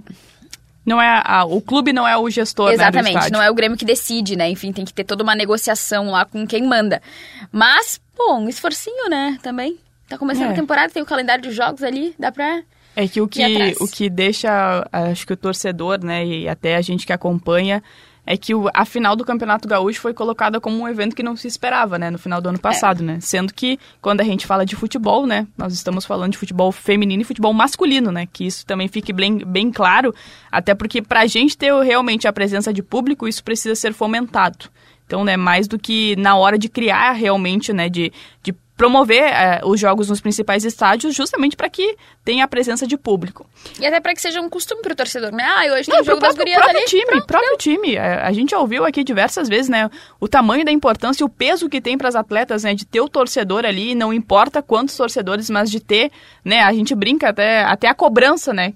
não é a, o clube não é o gestor, Exatamente, né, não é o Grêmio que decide, né? Enfim, tem que ter toda uma negociação lá com quem manda. Mas, pô, um esforcinho, né, também. Tá começando é. a temporada, tem o calendário de jogos ali, dá pra é que o que, o que deixa, acho que o torcedor, né, e até a gente que acompanha, é que o, a final do Campeonato Gaúcho foi colocada como um evento que não se esperava, né, no final do ano passado, é. né? Sendo que quando a gente fala de futebol, né, nós estamos falando de futebol feminino e futebol masculino, né? Que isso também fique bem, bem claro, até porque para a gente ter realmente a presença de público, isso precisa ser fomentado. Então, né, mais do que na hora de criar realmente, né, de, de promover é, os jogos nos principais estádios justamente para que tenha a presença de público. E até para que seja um costume para o torcedor, né? Ah, hoje tem Não, jogo próprio, das gurias próprio ali. Time, pronto, próprio deu. time. É, a gente já ouviu aqui diversas vezes, né? O tamanho da importância e o peso que tem para as atletas, né? De ter o torcedor ali, não importa quantos torcedores, mas de ter, né? A gente brinca até, até a cobrança, né?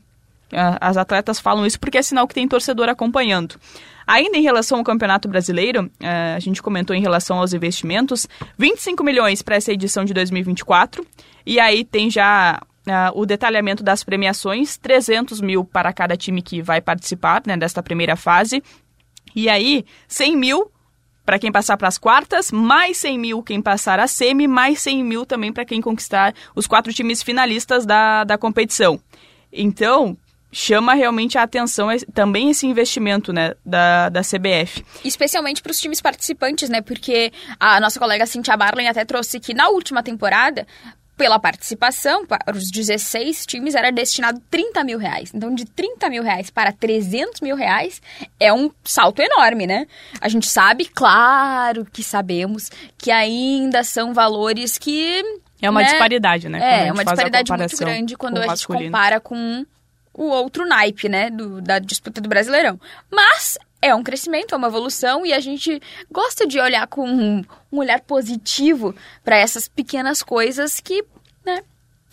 As atletas falam isso porque é sinal que tem torcedor acompanhando. Ainda em relação ao Campeonato Brasileiro, uh, a gente comentou em relação aos investimentos, 25 milhões para essa edição de 2024. E aí tem já uh, o detalhamento das premiações, 300 mil para cada time que vai participar né, desta primeira fase. E aí, 100 mil para quem passar para as quartas, mais 100 mil quem passar a semi, mais 100 mil também para quem conquistar os quatro times finalistas da, da competição. Então, chama realmente a atenção também esse investimento né, da, da CBF. Especialmente para os times participantes, né? Porque a nossa colega Cintia Barlin até trouxe que na última temporada pela participação, para os 16 times era destinado 30 mil reais. Então, de 30 mil reais para 300 mil reais é um salto enorme, né? A gente sabe, claro que sabemos, que ainda são valores que. É uma né? disparidade, né? É, uma disparidade muito grande quando a gente compara com o outro naipe, né, do, da disputa do Brasileirão. Mas é um crescimento, é uma evolução e a gente gosta de olhar com um, um olhar positivo para essas pequenas coisas que, né,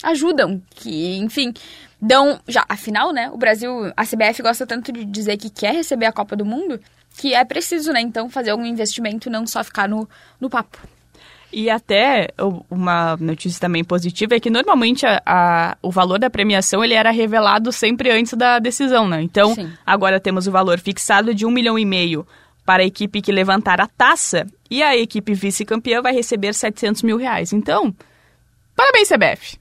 ajudam, que, enfim, dão já, afinal, né, o Brasil, a CBF gosta tanto de dizer que quer receber a Copa do Mundo, que é preciso, né, então fazer algum investimento e não só ficar no, no papo. E até uma notícia também positiva é que normalmente a, a, o valor da premiação ele era revelado sempre antes da decisão, né? Então, Sim. agora temos o valor fixado de um milhão e meio para a equipe que levantar a taça e a equipe vice-campeã vai receber 700 mil reais. Então, parabéns, CBF!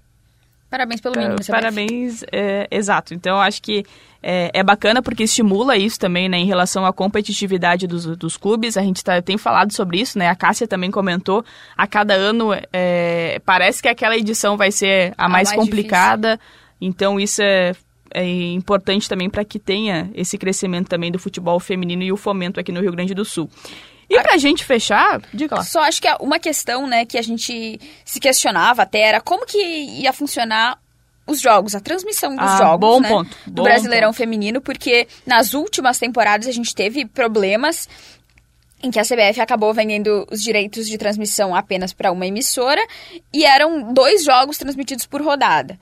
Parabéns pelo mínimo, CBF. Parabéns, é, exato. Então, acho que é, é, bacana porque estimula isso também, né, em relação à competitividade dos, dos clubes. A gente tá, tem falado sobre isso, né? A Cássia também comentou. A cada ano é, parece que aquela edição vai ser a, a mais, mais, complicada. Difícil. Então isso é, é importante também para que tenha esse crescimento também do futebol feminino e o fomento aqui no Rio Grande do Sul. E pra gente fechar, diga lá. Só acho que uma questão, né, que a gente se questionava até era como que ia funcionar os jogos, a transmissão dos ah, jogos bom né, ponto, do bom Brasileirão ponto. Feminino, porque nas últimas temporadas a gente teve problemas em que a CBF acabou vendendo os direitos de transmissão apenas para uma emissora e eram dois jogos transmitidos por rodada.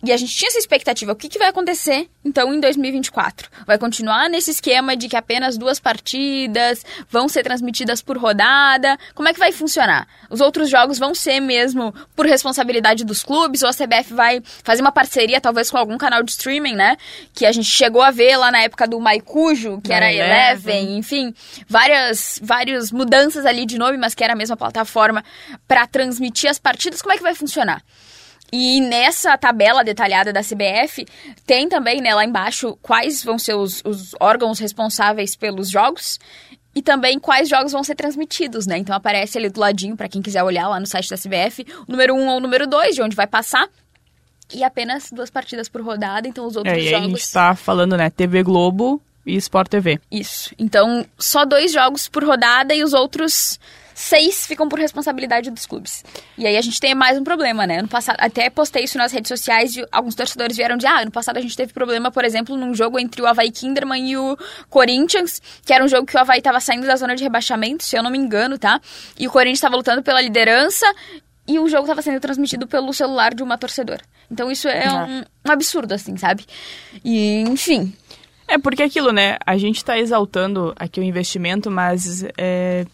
E a gente tinha essa expectativa. O que, que vai acontecer, então, em 2024? Vai continuar nesse esquema de que apenas duas partidas vão ser transmitidas por rodada? Como é que vai funcionar? Os outros jogos vão ser mesmo por responsabilidade dos clubes? Ou a CBF vai fazer uma parceria, talvez, com algum canal de streaming, né? Que a gente chegou a ver lá na época do Maicujo, que era Eleven, enfim. Várias, várias mudanças ali de nome, mas que era a mesma plataforma para transmitir as partidas. Como é que vai funcionar? E nessa tabela detalhada da CBF, tem também né, lá embaixo quais vão ser os, os órgãos responsáveis pelos jogos e também quais jogos vão ser transmitidos, né? Então aparece ali do ladinho, para quem quiser olhar lá no site da CBF, o número 1 um ou o número 2, de onde vai passar. E apenas duas partidas por rodada, então os outros é, jogos. a gente tá falando, né? TV Globo e Sport TV. Isso. Então, só dois jogos por rodada e os outros seis ficam por responsabilidade dos clubes. E aí a gente tem mais um problema, né? Ano passado, até postei isso nas redes sociais e alguns torcedores vieram de, ah, ano passado a gente teve problema, por exemplo, num jogo entre o Havaí Kinderman e o Corinthians, que era um jogo que o Havaí tava saindo da zona de rebaixamento, se eu não me engano, tá? E o Corinthians estava lutando pela liderança e o jogo estava sendo transmitido pelo celular de uma torcedora. Então isso é um, um absurdo, assim, sabe? E, enfim, é porque aquilo, né? A gente está exaltando aqui o investimento, mas é,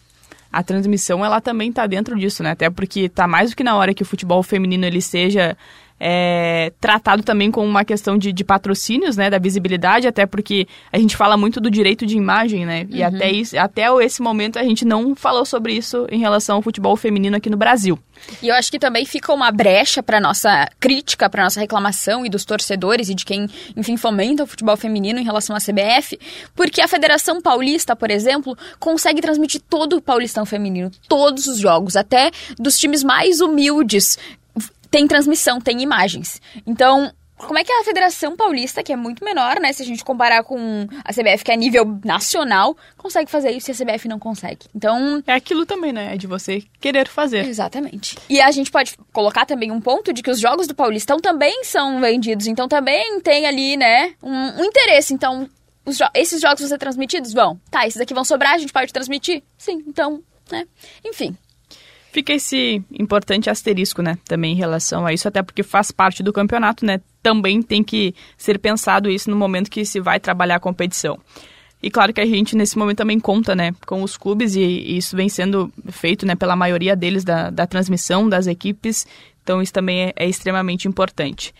a transmissão ela também está dentro disso, né? Até porque está mais do que na hora que o futebol feminino ele seja é, tratado também com uma questão de, de, patrocínios, né, da visibilidade, até porque a gente fala muito do direito de imagem, né, e uhum. até, isso, até esse momento a gente não falou sobre isso em relação ao futebol feminino aqui no Brasil. E eu acho que também fica uma brecha para nossa crítica, para nossa reclamação e dos torcedores e de quem, enfim, fomenta o futebol feminino em relação à CBF, porque a Federação Paulista, por exemplo, consegue transmitir todo o Paulistão feminino, todos os jogos, até dos times mais humildes, tem transmissão, tem imagens. Então, como é que a Federação Paulista, que é muito menor, né, se a gente comparar com a CBF, que é nível nacional, consegue fazer isso e a CBF não consegue? Então. É aquilo também, né? É de você querer fazer. Exatamente. E a gente pode colocar também um ponto de que os jogos do Paulistão também são vendidos, então também tem ali, né, um, um interesse. Então, jo esses jogos vão ser transmitidos? Vão. Tá, esses aqui vão sobrar, a gente pode transmitir? Sim, então, né? Enfim. Fica esse importante asterisco, né, também em relação a isso, até porque faz parte do campeonato, né? Também tem que ser pensado isso no momento que se vai trabalhar a competição. E claro que a gente nesse momento também conta, né, com os clubes e, e isso vem sendo feito, né, pela maioria deles da, da transmissão das equipes. Então isso também é, é extremamente importante.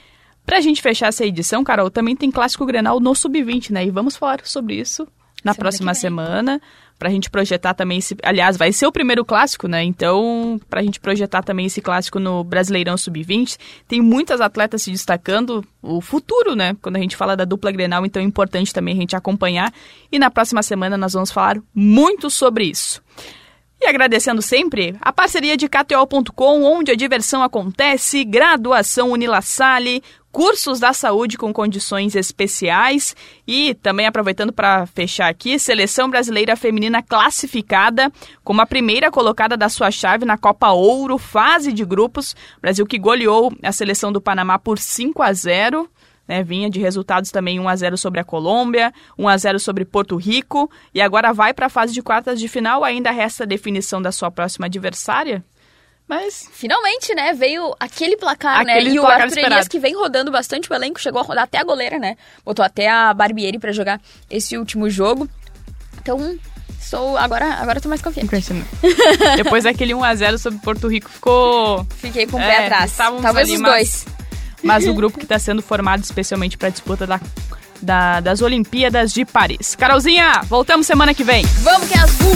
Pra gente fechar essa edição, Carol, também tem clássico Grenal no sub-20, né? E vamos falar sobre isso na semana próxima semana para a gente projetar também esse. Aliás, vai ser o primeiro clássico, né? Então, para a gente projetar também esse clássico no Brasileirão Sub-20, tem muitas atletas se destacando, o futuro, né? Quando a gente fala da dupla Grenal, então é importante também a gente acompanhar. E na próxima semana nós vamos falar muito sobre isso. E agradecendo sempre a parceria de KTO.com, onde a diversão acontece, graduação Unilassale, cursos da saúde com condições especiais e também aproveitando para fechar aqui, seleção brasileira feminina classificada como a primeira colocada da sua chave na Copa Ouro, fase de grupos. Brasil que goleou a seleção do Panamá por 5 a 0 né? Vinha de resultados também 1 a 0 sobre a Colômbia, 1 a 0 sobre Porto Rico e agora vai para a fase de quartas de final. Ainda resta a definição da sua próxima adversária. Mas Finalmente, né? Veio aquele placar, Aquele né? E o Arthur esperado. Elias, que vem rodando bastante o elenco, chegou a rodar até a goleira, né? Botou até a Barbieri pra jogar esse último jogo. Então, sou agora, agora tô mais confiante. Depois daquele 1 a 0 sobre Porto Rico ficou Fiquei com o É, pé atrás. estávamos Talvez ali, os mas- dois. mas o grupo que está sendo formado especialmente para a disputa da, da- das Olimpíadas de Paris. Carolzinha, voltamos semana que vem. Vamos que é azul!